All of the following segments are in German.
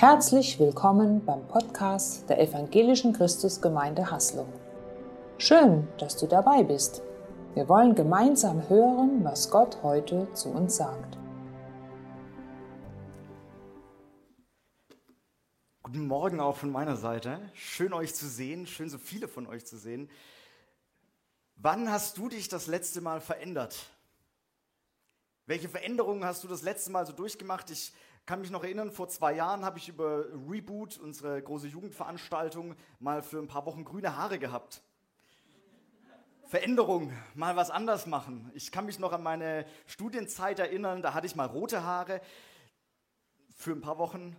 Herzlich willkommen beim Podcast der Evangelischen Christusgemeinde Haslo. Schön, dass du dabei bist. Wir wollen gemeinsam hören, was Gott heute zu uns sagt. Guten Morgen auch von meiner Seite. Schön euch zu sehen, schön so viele von euch zu sehen. Wann hast du dich das letzte Mal verändert? Welche Veränderungen hast du das letzte Mal so durchgemacht? Ich kann mich noch erinnern, vor zwei Jahren habe ich über Reboot, unsere große Jugendveranstaltung, mal für ein paar Wochen grüne Haare gehabt. Veränderung, mal was anders machen. Ich kann mich noch an meine Studienzeit erinnern, da hatte ich mal rote Haare für ein paar Wochen.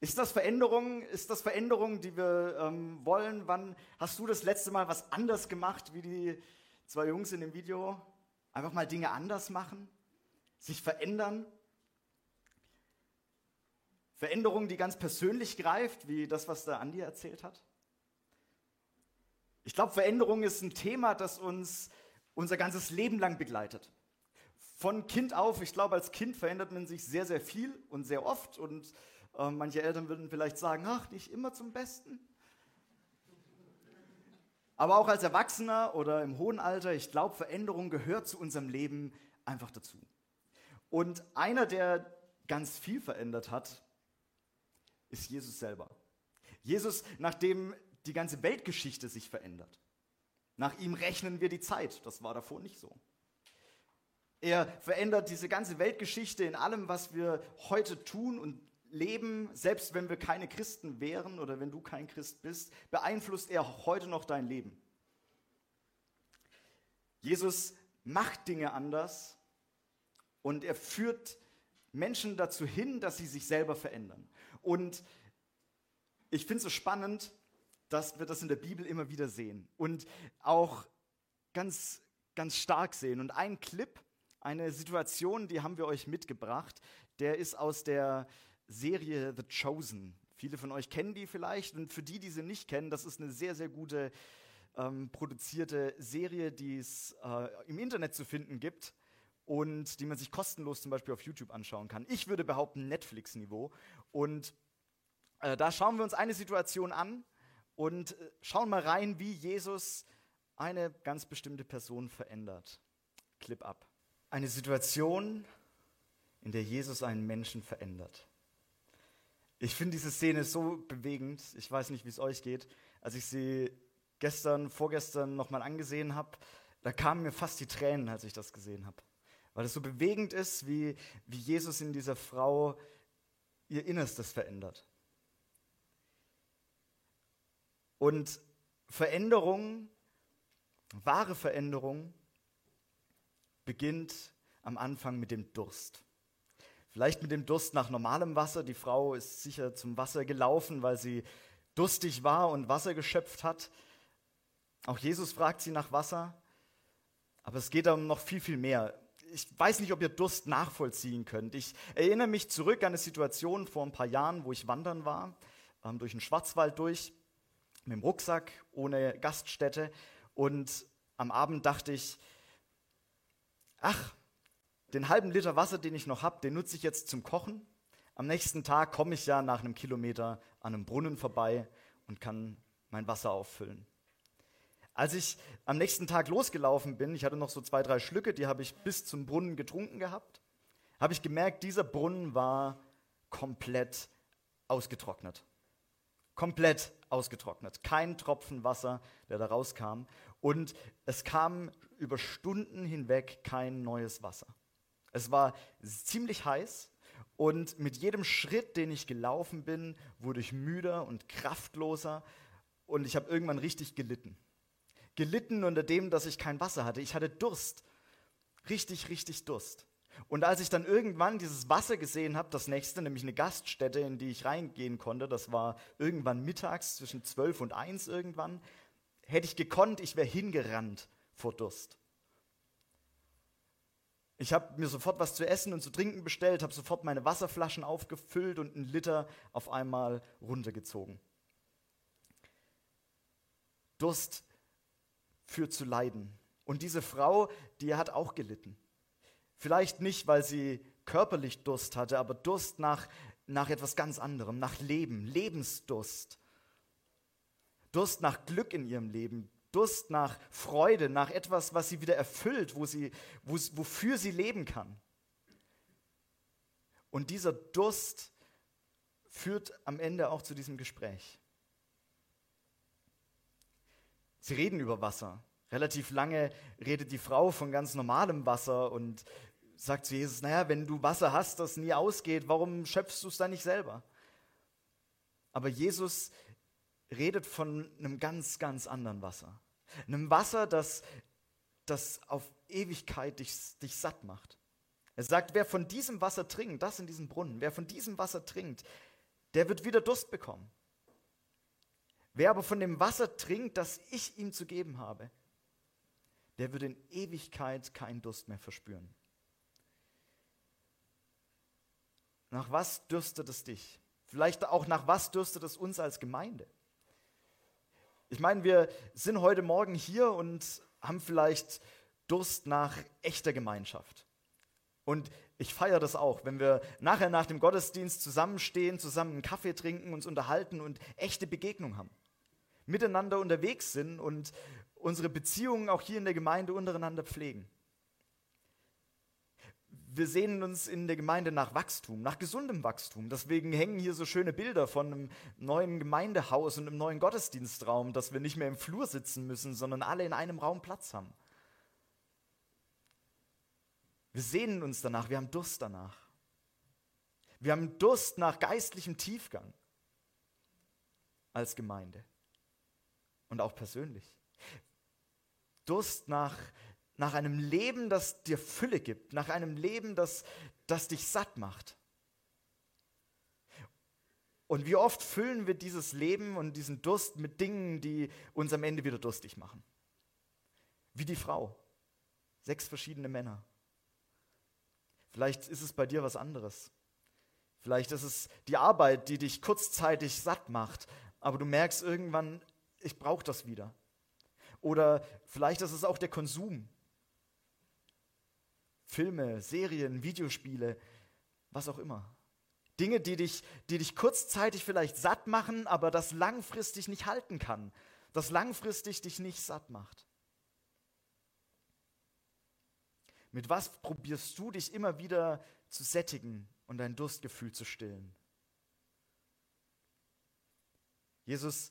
Ist das Veränderung? Ist das Veränderung, die wir ähm, wollen? Wann hast du das letzte Mal was anders gemacht, wie die zwei Jungs in dem Video? Einfach mal Dinge anders machen, sich verändern. Veränderung, die ganz persönlich greift, wie das, was der Andi erzählt hat. Ich glaube, Veränderung ist ein Thema, das uns unser ganzes Leben lang begleitet. Von Kind auf, ich glaube, als Kind verändert man sich sehr, sehr viel und sehr oft. Und äh, manche Eltern würden vielleicht sagen, ach, nicht immer zum Besten. Aber auch als Erwachsener oder im hohen Alter, ich glaube, Veränderung gehört zu unserem Leben einfach dazu. Und einer, der ganz viel verändert hat, ist Jesus selber. Jesus, nachdem die ganze Weltgeschichte sich verändert. Nach ihm rechnen wir die Zeit. Das war davor nicht so. Er verändert diese ganze Weltgeschichte in allem, was wir heute tun und leben, selbst wenn wir keine Christen wären oder wenn du kein Christ bist, beeinflusst er heute noch dein Leben. Jesus macht Dinge anders und er führt Menschen dazu hin, dass sie sich selber verändern. Und ich finde es so spannend, dass wir das in der Bibel immer wieder sehen und auch ganz, ganz stark sehen. Und ein Clip, eine Situation, die haben wir euch mitgebracht, der ist aus der Serie The Chosen. Viele von euch kennen die vielleicht und für die, die sie nicht kennen, das ist eine sehr, sehr gute ähm, produzierte Serie, die es äh, im Internet zu finden gibt und die man sich kostenlos zum Beispiel auf YouTube anschauen kann. Ich würde behaupten Netflix-Niveau. Und äh, da schauen wir uns eine Situation an und äh, schauen mal rein, wie Jesus eine ganz bestimmte Person verändert. Clip ab. Eine Situation, in der Jesus einen Menschen verändert. Ich finde diese Szene so bewegend. Ich weiß nicht, wie es euch geht. Als ich sie gestern, vorgestern nochmal angesehen habe, da kamen mir fast die Tränen, als ich das gesehen habe. Weil es so bewegend ist, wie, wie Jesus in dieser Frau ihr Innerstes verändert. Und Veränderung, wahre Veränderung, beginnt am Anfang mit dem Durst. Vielleicht mit dem Durst nach normalem Wasser. Die Frau ist sicher zum Wasser gelaufen, weil sie durstig war und Wasser geschöpft hat. Auch Jesus fragt sie nach Wasser. Aber es geht um noch viel, viel mehr ich weiß nicht, ob ihr Durst nachvollziehen könnt. Ich erinnere mich zurück an eine Situation vor ein paar Jahren, wo ich wandern war, ähm, durch den Schwarzwald durch, mit dem Rucksack, ohne Gaststätte. Und am Abend dachte ich, ach, den halben Liter Wasser, den ich noch habe, den nutze ich jetzt zum Kochen. Am nächsten Tag komme ich ja nach einem Kilometer an einem Brunnen vorbei und kann mein Wasser auffüllen. Als ich am nächsten Tag losgelaufen bin, ich hatte noch so zwei, drei Schlücke, die habe ich bis zum Brunnen getrunken gehabt, habe ich gemerkt, dieser Brunnen war komplett ausgetrocknet. Komplett ausgetrocknet. Kein Tropfen Wasser, der da rauskam. Und es kam über Stunden hinweg kein neues Wasser. Es war ziemlich heiß und mit jedem Schritt, den ich gelaufen bin, wurde ich müder und kraftloser und ich habe irgendwann richtig gelitten gelitten unter dem, dass ich kein Wasser hatte. Ich hatte Durst. Richtig, richtig Durst. Und als ich dann irgendwann dieses Wasser gesehen habe, das nächste, nämlich eine Gaststätte, in die ich reingehen konnte, das war irgendwann mittags zwischen zwölf und eins irgendwann, hätte ich gekonnt, ich wäre hingerannt vor Durst. Ich habe mir sofort was zu essen und zu trinken bestellt, habe sofort meine Wasserflaschen aufgefüllt und einen Liter auf einmal runtergezogen. Durst führt zu Leiden. Und diese Frau, die hat auch gelitten. Vielleicht nicht, weil sie körperlich Durst hatte, aber Durst nach, nach etwas ganz anderem, nach Leben, Lebensdurst. Durst nach Glück in ihrem Leben, Durst nach Freude, nach etwas, was sie wieder erfüllt, wo sie, wo, wofür sie leben kann. Und dieser Durst führt am Ende auch zu diesem Gespräch. Sie reden über Wasser. Relativ lange redet die Frau von ganz normalem Wasser und sagt zu Jesus, naja, wenn du Wasser hast, das nie ausgeht, warum schöpfst du es dann nicht selber? Aber Jesus redet von einem ganz, ganz anderen Wasser. Einem Wasser, das, das auf Ewigkeit dich, dich satt macht. Er sagt, wer von diesem Wasser trinkt, das in diesem Brunnen, wer von diesem Wasser trinkt, der wird wieder Durst bekommen. Wer aber von dem Wasser trinkt, das ich ihm zu geben habe, der wird in Ewigkeit keinen Durst mehr verspüren. Nach was dürstet es dich? Vielleicht auch nach was dürstet es uns als Gemeinde? Ich meine, wir sind heute Morgen hier und haben vielleicht Durst nach echter Gemeinschaft. Und ich feiere das auch, wenn wir nachher nach dem Gottesdienst zusammenstehen, zusammen einen Kaffee trinken, uns unterhalten und echte Begegnung haben. Miteinander unterwegs sind und unsere Beziehungen auch hier in der Gemeinde untereinander pflegen wir sehnen uns in der Gemeinde nach Wachstum, nach gesundem Wachstum. Deswegen hängen hier so schöne Bilder von einem neuen Gemeindehaus und einem neuen Gottesdienstraum, dass wir nicht mehr im Flur sitzen müssen, sondern alle in einem Raum Platz haben. Wir sehnen uns danach, wir haben Durst danach. Wir haben Durst nach geistlichem Tiefgang als Gemeinde und auch persönlich. Durst nach nach einem Leben, das dir Fülle gibt, nach einem Leben, das, das dich satt macht. Und wie oft füllen wir dieses Leben und diesen Durst mit Dingen, die uns am Ende wieder durstig machen? Wie die Frau. Sechs verschiedene Männer. Vielleicht ist es bei dir was anderes. Vielleicht ist es die Arbeit, die dich kurzzeitig satt macht, aber du merkst irgendwann, ich brauche das wieder. Oder vielleicht ist es auch der Konsum, Filme, Serien, Videospiele, was auch immer. Dinge, die dich, die dich kurzzeitig vielleicht satt machen, aber das langfristig nicht halten kann, das langfristig dich nicht satt macht. Mit was probierst du dich immer wieder zu sättigen und dein Durstgefühl zu stillen? Jesus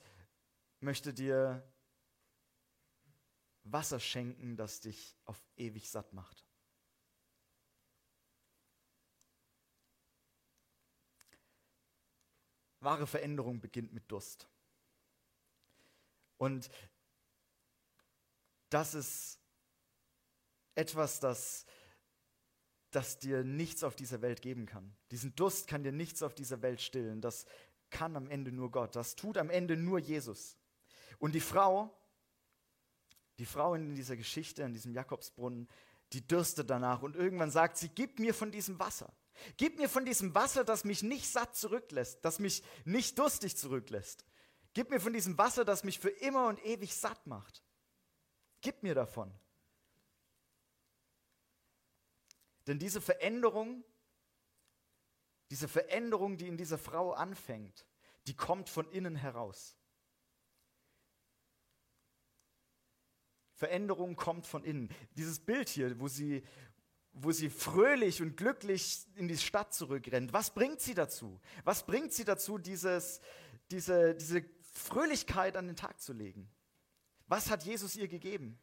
möchte dir Wasser schenken, das dich auf ewig satt macht. Wahre Veränderung beginnt mit Durst. Und das ist etwas, das, das dir nichts auf dieser Welt geben kann. Diesen Durst kann dir nichts auf dieser Welt stillen. Das kann am Ende nur Gott. Das tut am Ende nur Jesus. Und die Frau, die Frau in dieser Geschichte, in diesem Jakobsbrunnen, die dürstet danach und irgendwann sagt sie, gib mir von diesem Wasser. Gib mir von diesem Wasser, das mich nicht satt zurücklässt, das mich nicht durstig zurücklässt. Gib mir von diesem Wasser, das mich für immer und ewig satt macht. Gib mir davon. Denn diese Veränderung, diese Veränderung, die in dieser Frau anfängt, die kommt von innen heraus. Veränderung kommt von innen. Dieses Bild hier, wo sie, wo sie fröhlich und glücklich in die Stadt zurückrennt. Was bringt sie dazu? Was bringt sie dazu, dieses, diese, diese Fröhlichkeit an den Tag zu legen? Was hat Jesus ihr gegeben?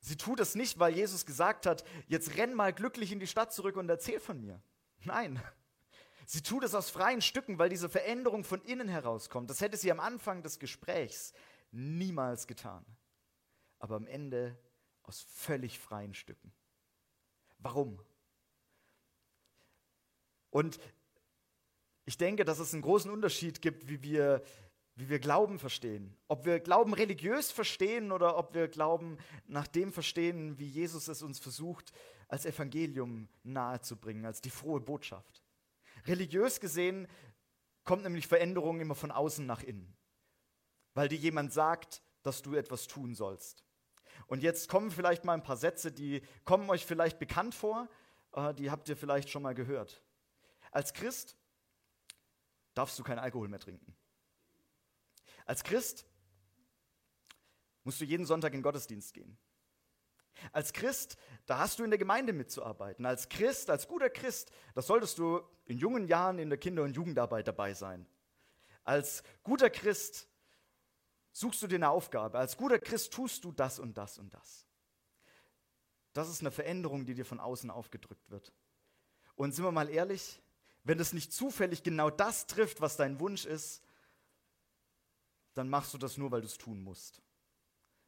Sie tut es nicht, weil Jesus gesagt hat, jetzt renn mal glücklich in die Stadt zurück und erzähl von mir. Nein. Sie tut es aus freien Stücken, weil diese Veränderung von innen herauskommt. Das hätte sie am Anfang des Gesprächs niemals getan. Aber am Ende aus völlig freien Stücken. Warum? Und ich denke, dass es einen großen Unterschied gibt, wie wir, wie wir Glauben verstehen. Ob wir Glauben religiös verstehen oder ob wir Glauben nach dem verstehen, wie Jesus es uns versucht, als Evangelium nahezubringen, als die frohe Botschaft. Religiös gesehen kommt nämlich Veränderung immer von außen nach innen, weil dir jemand sagt, dass du etwas tun sollst. Und jetzt kommen vielleicht mal ein paar Sätze, die kommen euch vielleicht bekannt vor, äh, die habt ihr vielleicht schon mal gehört. Als Christ darfst du keinen Alkohol mehr trinken. Als Christ musst du jeden Sonntag in den Gottesdienst gehen. Als Christ, da hast du in der Gemeinde mitzuarbeiten. Als Christ, als guter Christ, da solltest du in jungen Jahren in der Kinder- und Jugendarbeit dabei sein. Als guter Christ suchst du dir eine Aufgabe. Als guter Christ tust du das und das und das. Das ist eine Veränderung, die dir von außen aufgedrückt wird. Und sind wir mal ehrlich, wenn es nicht zufällig genau das trifft, was dein Wunsch ist, dann machst du das nur, weil du es tun musst.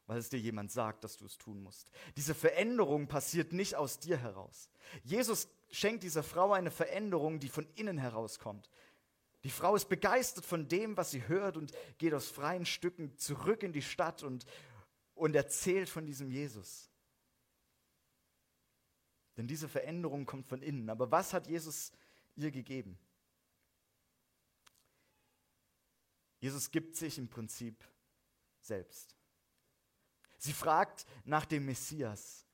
Weil es dir jemand sagt, dass du es tun musst. Diese Veränderung passiert nicht aus dir heraus. Jesus schenkt dieser Frau eine Veränderung, die von innen herauskommt. Die Frau ist begeistert von dem, was sie hört und geht aus freien Stücken zurück in die Stadt und, und erzählt von diesem Jesus. Denn diese Veränderung kommt von innen. Aber was hat Jesus ihr gegeben? Jesus gibt sich im Prinzip selbst. Sie fragt nach dem Messias,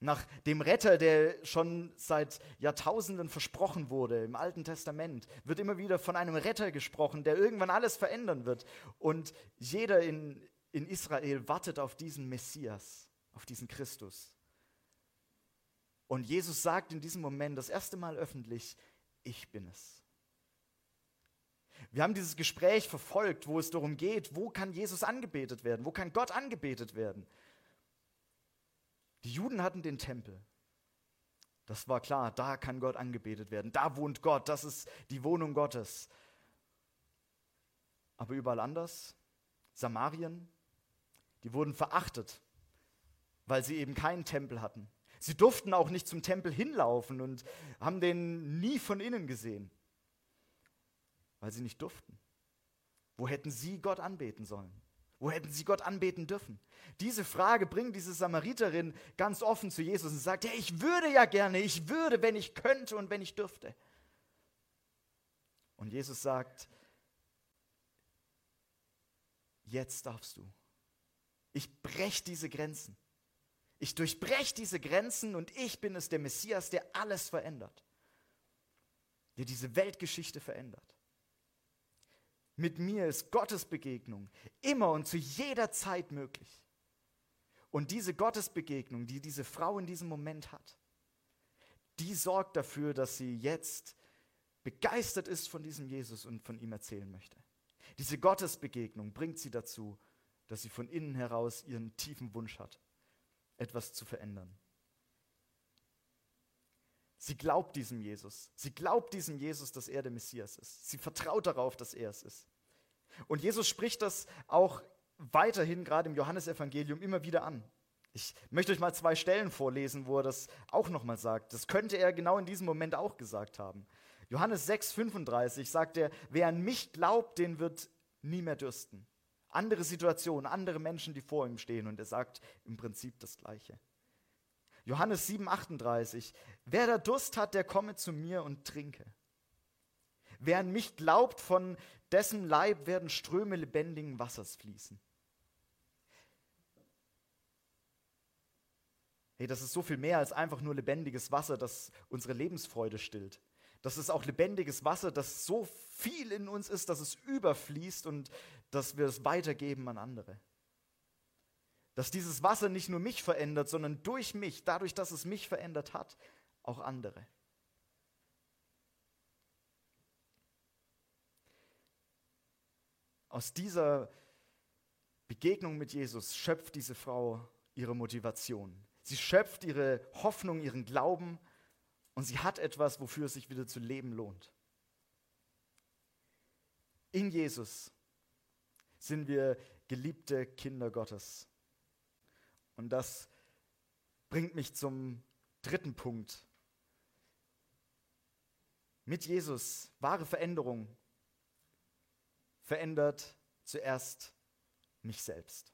nach dem Retter, der schon seit Jahrtausenden versprochen wurde. Im Alten Testament wird immer wieder von einem Retter gesprochen, der irgendwann alles verändern wird. Und jeder in, in Israel wartet auf diesen Messias, auf diesen Christus. Und Jesus sagt in diesem Moment das erste Mal öffentlich, ich bin es. Wir haben dieses Gespräch verfolgt, wo es darum geht, wo kann Jesus angebetet werden, wo kann Gott angebetet werden. Die Juden hatten den Tempel. Das war klar, da kann Gott angebetet werden, da wohnt Gott, das ist die Wohnung Gottes. Aber überall anders, Samarien, die wurden verachtet, weil sie eben keinen Tempel hatten. Sie durften auch nicht zum Tempel hinlaufen und haben den nie von innen gesehen, weil sie nicht durften. Wo hätten sie Gott anbeten sollen? Wo hätten sie Gott anbeten dürfen? Diese Frage bringt diese Samariterin ganz offen zu Jesus und sagt, ja, ich würde ja gerne, ich würde, wenn ich könnte und wenn ich dürfte. Und Jesus sagt, jetzt darfst du. Ich breche diese Grenzen. Ich durchbreche diese Grenzen und ich bin es, der Messias, der alles verändert. Der diese Weltgeschichte verändert. Mit mir ist Gottes Begegnung immer und zu jeder Zeit möglich. Und diese Gottesbegegnung, die diese Frau in diesem Moment hat, die sorgt dafür, dass sie jetzt begeistert ist von diesem Jesus und von ihm erzählen möchte. Diese Gottesbegegnung bringt sie dazu, dass sie von innen heraus ihren tiefen Wunsch hat etwas zu verändern. Sie glaubt diesem Jesus. Sie glaubt diesem Jesus, dass er der Messias ist. Sie vertraut darauf, dass er es ist. Und Jesus spricht das auch weiterhin, gerade im Johannesevangelium, immer wieder an. Ich möchte euch mal zwei Stellen vorlesen, wo er das auch nochmal sagt. Das könnte er genau in diesem Moment auch gesagt haben. Johannes 6, 35 sagt er, wer an mich glaubt, den wird nie mehr dürsten. Andere Situationen, andere Menschen, die vor ihm stehen und er sagt im Prinzip das Gleiche. Johannes 7, 38. Wer da Durst hat, der komme zu mir und trinke. Wer an mich glaubt, von dessen Leib werden Ströme lebendigen Wassers fließen. Hey, das ist so viel mehr als einfach nur lebendiges Wasser, das unsere Lebensfreude stillt. Das ist auch lebendiges Wasser, das so viel in uns ist, dass es überfließt und dass wir es weitergeben an andere. Dass dieses Wasser nicht nur mich verändert, sondern durch mich, dadurch, dass es mich verändert hat, auch andere. Aus dieser Begegnung mit Jesus schöpft diese Frau ihre Motivation. Sie schöpft ihre Hoffnung, ihren Glauben und sie hat etwas, wofür es sich wieder zu leben lohnt. In Jesus sind wir geliebte Kinder Gottes. Und das bringt mich zum dritten Punkt. Mit Jesus, wahre Veränderung, verändert zuerst mich selbst.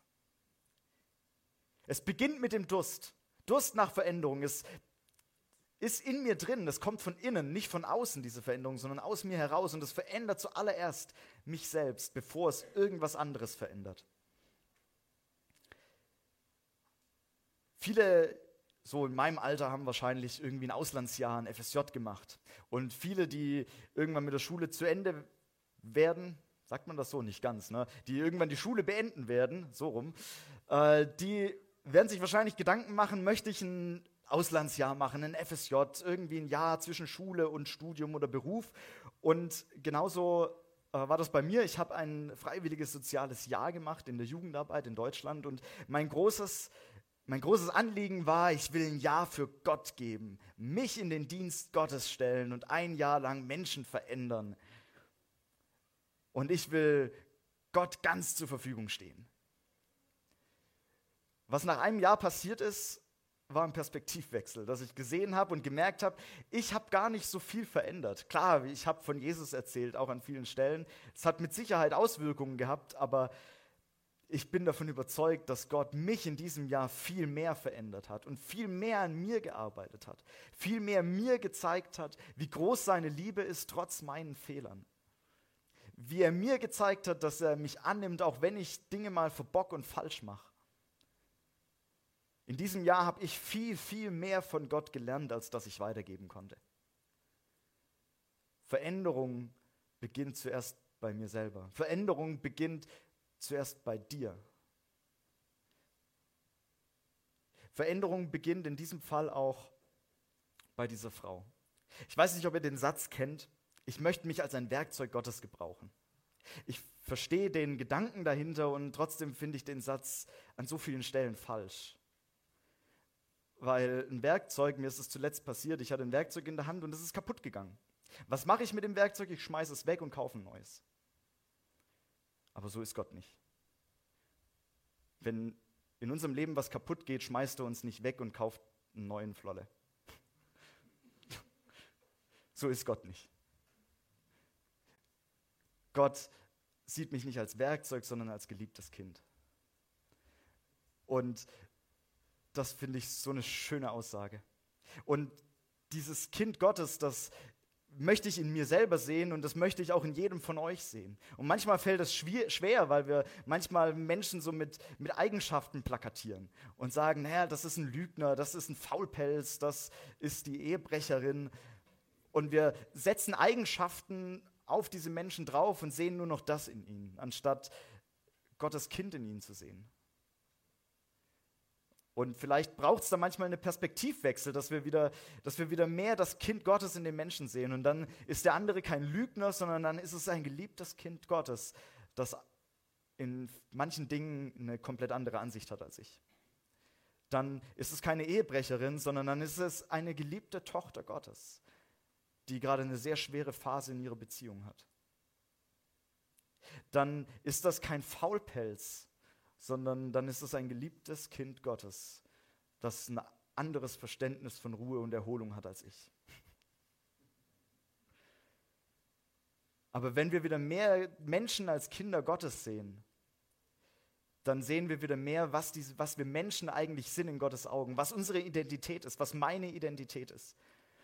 Es beginnt mit dem Durst. Durst nach Veränderung. Es ist in mir drin, das kommt von innen, nicht von außen, diese Veränderung, sondern aus mir heraus. Und es verändert zuallererst mich selbst, bevor es irgendwas anderes verändert. Viele, so in meinem Alter, haben wahrscheinlich irgendwie ein Auslandsjahr, ein FSJ gemacht. Und viele, die irgendwann mit der Schule zu Ende werden, sagt man das so nicht ganz, ne? die irgendwann die Schule beenden werden, so rum, äh, die werden sich wahrscheinlich Gedanken machen, möchte ich ein Auslandsjahr machen, ein FSJ, irgendwie ein Jahr zwischen Schule und Studium oder Beruf. Und genauso äh, war das bei mir. Ich habe ein freiwilliges soziales Jahr gemacht in der Jugendarbeit in Deutschland und mein großes mein großes Anliegen war, ich will ein Jahr für Gott geben, mich in den Dienst Gottes stellen und ein Jahr lang Menschen verändern. Und ich will Gott ganz zur Verfügung stehen. Was nach einem Jahr passiert ist, war ein Perspektivwechsel, dass ich gesehen habe und gemerkt habe, ich habe gar nicht so viel verändert. Klar, ich habe von Jesus erzählt, auch an vielen Stellen. Es hat mit Sicherheit Auswirkungen gehabt, aber ich bin davon überzeugt, dass Gott mich in diesem Jahr viel mehr verändert hat und viel mehr an mir gearbeitet hat, viel mehr mir gezeigt hat, wie groß seine Liebe ist, trotz meinen Fehlern. Wie er mir gezeigt hat, dass er mich annimmt, auch wenn ich Dinge mal verbock und falsch mache. In diesem Jahr habe ich viel, viel mehr von Gott gelernt, als dass ich weitergeben konnte. Veränderung beginnt zuerst bei mir selber. Veränderung beginnt zuerst bei dir. Veränderung beginnt in diesem Fall auch bei dieser Frau. Ich weiß nicht, ob ihr den Satz kennt. Ich möchte mich als ein Werkzeug Gottes gebrauchen. Ich verstehe den Gedanken dahinter und trotzdem finde ich den Satz an so vielen Stellen falsch weil ein Werkzeug, mir ist es zuletzt passiert, ich hatte ein Werkzeug in der Hand und es ist kaputt gegangen. Was mache ich mit dem Werkzeug? Ich schmeiße es weg und kaufe ein neues. Aber so ist Gott nicht. Wenn in unserem Leben was kaputt geht, schmeißt er uns nicht weg und kauft einen neuen Flolle. so ist Gott nicht. Gott sieht mich nicht als Werkzeug, sondern als geliebtes Kind. Und das finde ich so eine schöne Aussage. Und dieses Kind Gottes, das möchte ich in mir selber sehen und das möchte ich auch in jedem von euch sehen. Und manchmal fällt es schwer, weil wir manchmal Menschen so mit, mit Eigenschaften plakatieren und sagen, naja, das ist ein Lügner, das ist ein Faulpelz, das ist die Ehebrecherin. Und wir setzen Eigenschaften auf diese Menschen drauf und sehen nur noch das in ihnen, anstatt Gottes Kind in ihnen zu sehen. Und vielleicht braucht es da manchmal einen Perspektivwechsel, dass wir, wieder, dass wir wieder mehr das Kind Gottes in den Menschen sehen. Und dann ist der andere kein Lügner, sondern dann ist es ein geliebtes Kind Gottes, das in manchen Dingen eine komplett andere Ansicht hat als ich. Dann ist es keine Ehebrecherin, sondern dann ist es eine geliebte Tochter Gottes, die gerade eine sehr schwere Phase in ihrer Beziehung hat. Dann ist das kein Faulpelz, sondern dann ist es ein geliebtes Kind Gottes, das ein anderes Verständnis von Ruhe und Erholung hat als ich. Aber wenn wir wieder mehr Menschen als Kinder Gottes sehen, dann sehen wir wieder mehr, was, diese, was wir Menschen eigentlich sind in Gottes Augen, was unsere Identität ist, was meine Identität ist.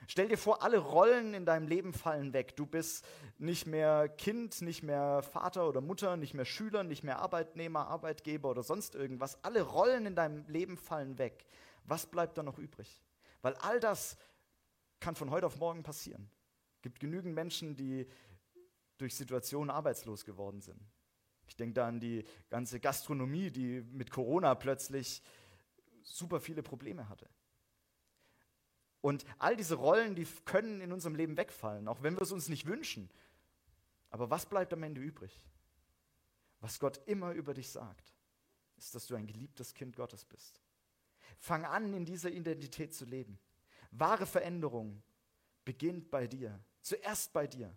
Stell dir vor, alle Rollen in deinem Leben fallen weg. Du bist nicht mehr Kind, nicht mehr Vater oder Mutter, nicht mehr Schüler, nicht mehr Arbeitnehmer, Arbeitgeber oder sonst irgendwas. Alle Rollen in deinem Leben fallen weg. Was bleibt da noch übrig? Weil all das kann von heute auf morgen passieren. Es gibt genügend Menschen, die durch Situationen arbeitslos geworden sind. Ich denke da an die ganze Gastronomie, die mit Corona plötzlich super viele Probleme hatte. Und all diese Rollen, die können in unserem Leben wegfallen, auch wenn wir es uns nicht wünschen. Aber was bleibt am Ende übrig? Was Gott immer über dich sagt, ist, dass du ein geliebtes Kind Gottes bist. Fang an, in dieser Identität zu leben. Wahre Veränderung beginnt bei dir, zuerst bei dir.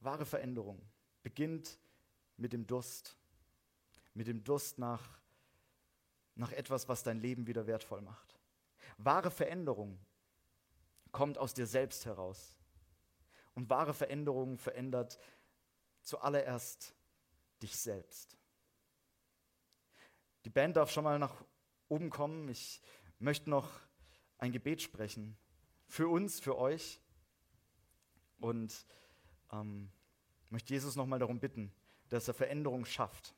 Wahre Veränderung beginnt mit dem Durst, mit dem Durst nach, nach etwas, was dein Leben wieder wertvoll macht. Wahre Veränderung kommt aus dir selbst heraus. Und wahre Veränderung verändert zuallererst dich selbst. Die Band darf schon mal nach oben kommen. Ich möchte noch ein Gebet sprechen. Für uns, für euch. Und ähm, möchte Jesus nochmal darum bitten, dass er Veränderung schafft.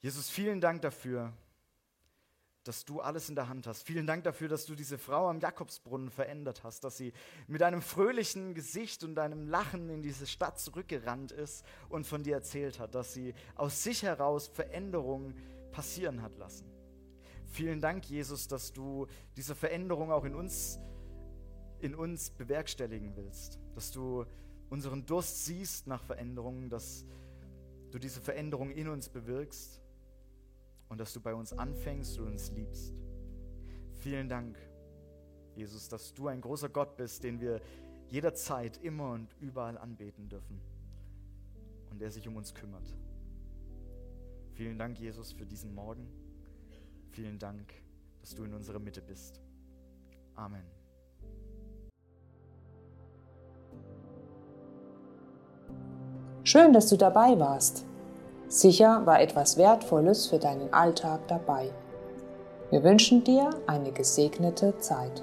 Jesus, vielen Dank dafür, dass du alles in der Hand hast. Vielen Dank dafür, dass du diese Frau am Jakobsbrunnen verändert hast, dass sie mit einem fröhlichen Gesicht und einem Lachen in diese Stadt zurückgerannt ist und von dir erzählt hat, dass sie aus sich heraus Veränderungen passieren hat lassen. Vielen Dank, Jesus, dass du diese Veränderung auch in uns, in uns bewerkstelligen willst, dass du unseren Durst siehst nach Veränderungen, dass du diese Veränderung in uns bewirkst und dass du bei uns anfängst und uns liebst. Vielen Dank, Jesus, dass du ein großer Gott bist, den wir jederzeit, immer und überall anbeten dürfen und der sich um uns kümmert. Vielen Dank, Jesus, für diesen Morgen. Vielen Dank, dass du in unserer Mitte bist. Amen. Schön, dass du dabei warst. Sicher war etwas Wertvolles für deinen Alltag dabei. Wir wünschen dir eine gesegnete Zeit.